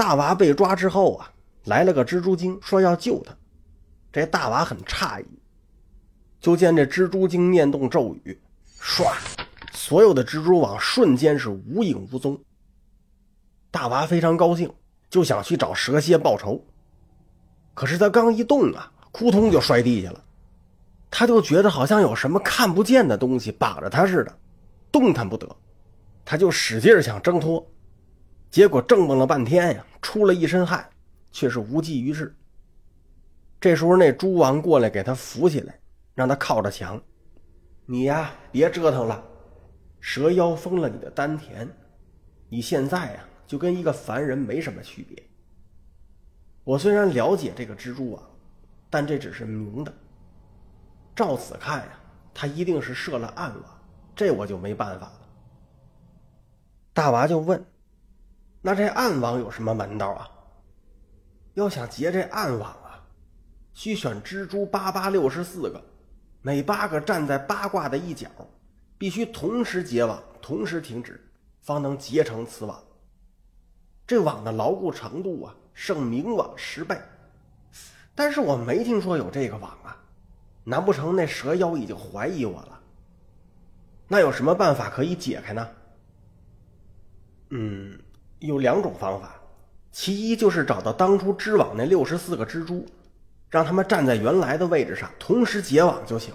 大娃被抓之后啊，来了个蜘蛛精，说要救他。这大娃很诧异，就见这蜘蛛精念动咒语，唰，所有的蜘蛛网瞬间是无影无踪。大娃非常高兴，就想去找蛇蝎报仇。可是他刚一动啊，扑通就摔地下了。他就觉得好像有什么看不见的东西绑着他似的，动弹不得。他就使劲想挣脱，结果挣蹦了半天呀，出了一身汗，却是无济于事。这时候那猪王过来给他扶起来，让他靠着墙：“你呀，别折腾了，蛇妖封了你的丹田，你现在呀就跟一个凡人没什么区别。我虽然了解这个蜘蛛网，但这只是明的。”照此看呀，他一定是设了暗网，这我就没办法了。大娃就问：“那这暗网有什么门道啊？”要想结这暗网啊，需选蜘蛛八八六十四个，每八个站在八卦的一角，必须同时结网，同时停止，方能结成此网。这网的牢固程度啊，胜明网十倍。但是我没听说有这个网啊。难不成那蛇妖已经怀疑我了？那有什么办法可以解开呢？嗯，有两种方法，其一就是找到当初织网那六十四个蜘蛛，让他们站在原来的位置上，同时结网就行。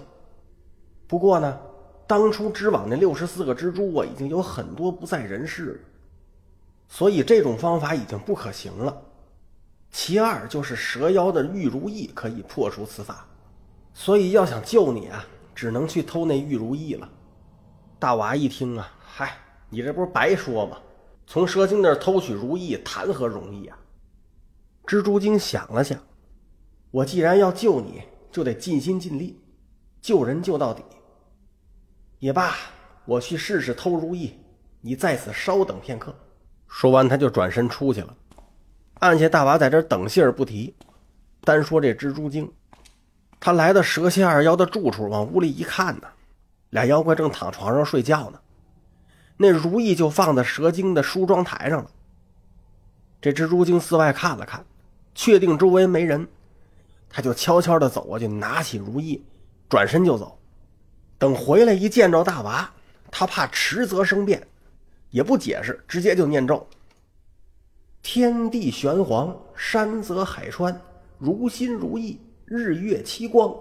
不过呢，当初织网那六十四个蜘蛛啊已经有很多不在人世了，所以这种方法已经不可行了。其二就是蛇妖的玉如意可以破除此法。所以要想救你啊，只能去偷那玉如意了。大娃一听啊，嗨，你这不是白说吗？从蛇精那儿偷取如意，谈何容易啊！蜘蛛精想了想，我既然要救你，就得尽心尽力，救人救到底。也罢，我去试试偷如意，你在此稍等片刻。说完，他就转身出去了，按下大娃在这等信儿不提，单说这蜘蛛精。他来到蛇蝎二妖的住处，往屋里一看呢，俩妖怪正躺床上睡觉呢。那如意就放在蛇精的梳妆台上了。这蜘蛛精四外看了看，确定周围没人，他就悄悄地走过去，拿起如意，转身就走。等回来一见着大娃，他怕迟则生变，也不解释，直接就念咒：“天地玄黄，山泽海川，如心如意。”日月七光，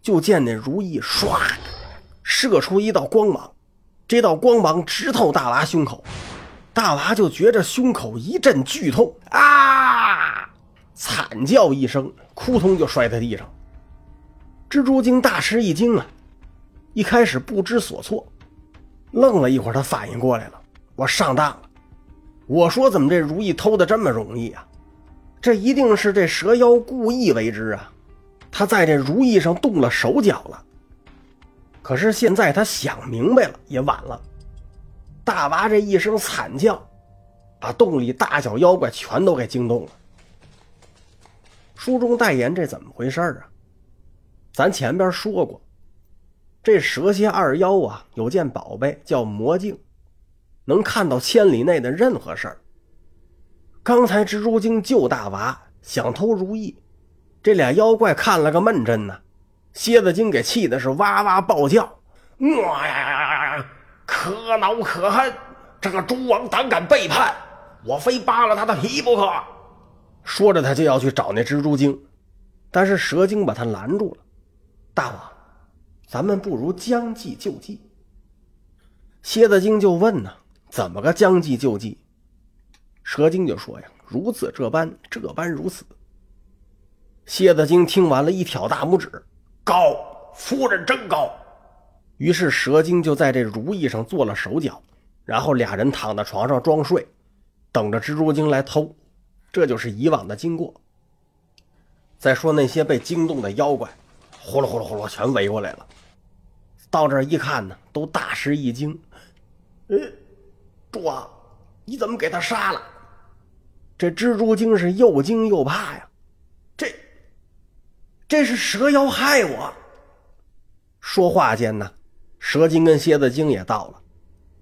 就见那如意唰射出一道光芒，这道光芒直透大娃胸口，大娃就觉着胸口一阵剧痛啊，惨叫一声，扑通就摔在地上。蜘蛛精大吃一惊啊，一开始不知所措，愣了一会儿，他反应过来了，我上当了。我说怎么这如意偷的这么容易啊？这一定是这蛇妖故意为之啊！他在这如意上动了手脚了。可是现在他想明白了，也晚了。大娃这一声惨叫，把洞里大小妖怪全都给惊动了。书中代言这怎么回事啊？咱前边说过，这蛇蝎二妖啊，有件宝贝叫魔镜，能看到千里内的任何事儿。刚才蜘蛛精救大娃，想偷如意，这俩妖怪看了个闷真呐。蝎子精给气的是哇哇暴叫：“哇呀呀呀呀，可恼可恨！这个猪王胆敢背叛，我非扒了他的皮不可！”说着，他就要去找那蜘蛛精，但是蛇精把他拦住了。大王，咱们不如将计就计。蝎子精就问呢：“怎么个将计就计？”蛇精就说：“呀，如此这般，这般如此。”蝎子精听完了一挑大拇指：“高，夫人真高。”于是蛇精就在这如意上做了手脚，然后俩人躺在床上装睡，等着蜘蛛精来偷。这就是以往的经过。再说那些被惊动的妖怪，呼噜呼噜呼噜全围过来了。到这一看呢，都大吃一惊：“呃，猪啊，你怎么给他杀了？”这蜘蛛精是又惊又怕呀，这是蛇妖害我。说话间呢，蛇精跟蝎子精也到了。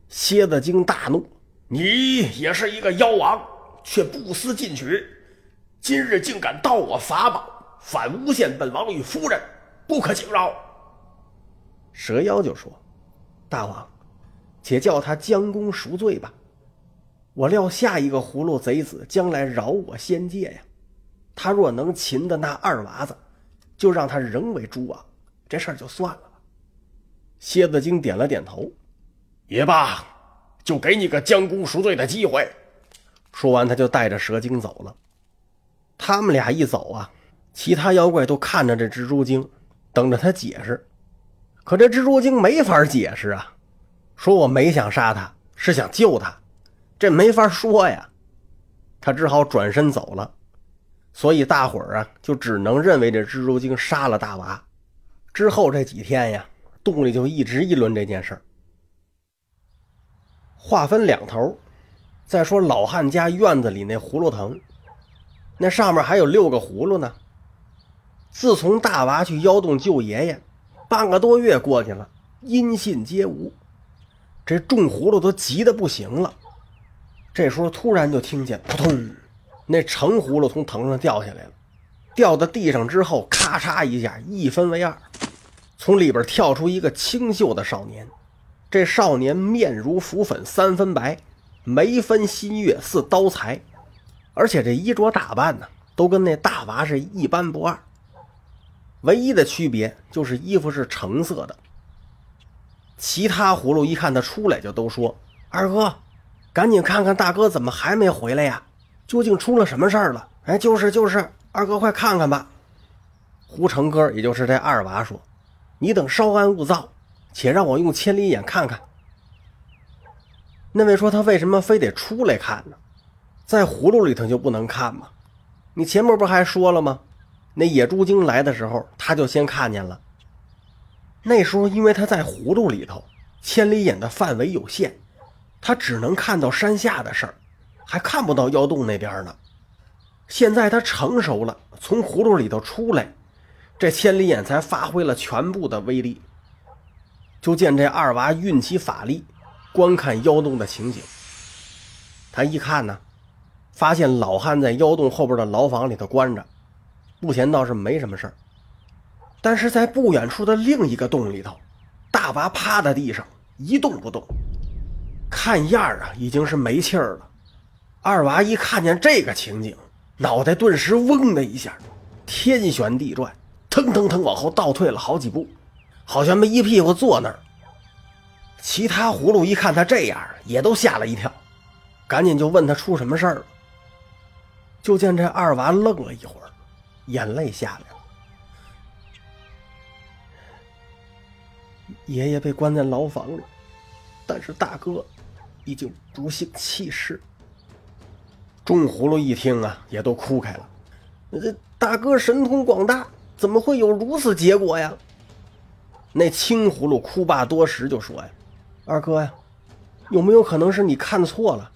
蝎子精大怒：“你也是一个妖王，却不思进取，今日竟敢盗我法宝，反诬陷本王与夫人，不可轻饶。”蛇妖就说：“大王，且叫他将功赎罪吧。我料下一个葫芦贼子将来饶我仙界呀。他若能擒的那二娃子，就让他仍为诸王，这事儿就算了吧。”蝎子精点了点头：“也罢，就给你个将功赎罪的机会。”说完，他就带着蛇精走了。他们俩一走啊，其他妖怪都看着这蜘蛛精，等着他解释。可这蜘蛛精没法解释啊，说我没想杀他，是想救他，这没法说呀。他只好转身走了。所以大伙儿啊，就只能认为这蜘蛛精杀了大娃。之后这几天呀，洞里就一直议论这件事儿。话分两头。再说老汉家院子里那葫芦藤，那上面还有六个葫芦呢。自从大娃去妖洞救爷爷，半个多月过去了，音信皆无。这种葫芦都急得不行了。这时候突然就听见扑通，那成葫芦从藤上掉下来了，掉到地上之后，咔嚓一下一分为二，从里边跳出一个清秀的少年。这少年面如浮粉，三分白。眉分新月似刀裁，而且这衣着打扮呢，都跟那大娃是一般不二。唯一的区别就是衣服是橙色的。其他葫芦一看他出来，就都说：“二哥，赶紧看看大哥怎么还没回来呀？究竟出了什么事儿了？”哎，就是就是，二哥快看看吧。胡成哥，也就是这二娃说：“你等稍安勿躁，且让我用千里眼看看。”那位说他为什么非得出来看呢？在葫芦里头就不能看吗？你前面不还说了吗？那野猪精来的时候，他就先看见了。那时候因为他在葫芦里头，千里眼的范围有限，他只能看到山下的事儿，还看不到妖洞那边呢。现在他成熟了，从葫芦里头出来，这千里眼才发挥了全部的威力。就见这二娃运起法力。观看妖洞的情景，他一看呢，发现老汉在妖洞后边的牢房里头关着，目前倒是没什么事儿。但是在不远处的另一个洞里头，大娃趴在地上一动不动，看样啊已经是没气儿了。二娃一看见这个情景，脑袋顿时嗡的一下，天旋地转，腾腾腾往后倒退了好几步，好像没一屁股坐那儿。其他葫芦一看他这样，也都吓了一跳，赶紧就问他出什么事儿了。就见这二娃愣了一会儿，眼泪下来了。爷爷被关在牢房里，但是大哥已经不幸弃世。众葫芦一听啊，也都哭开了。这大哥神通广大，怎么会有如此结果呀？那青葫芦哭罢多时就说呀。二哥呀，有没有可能是你看错了？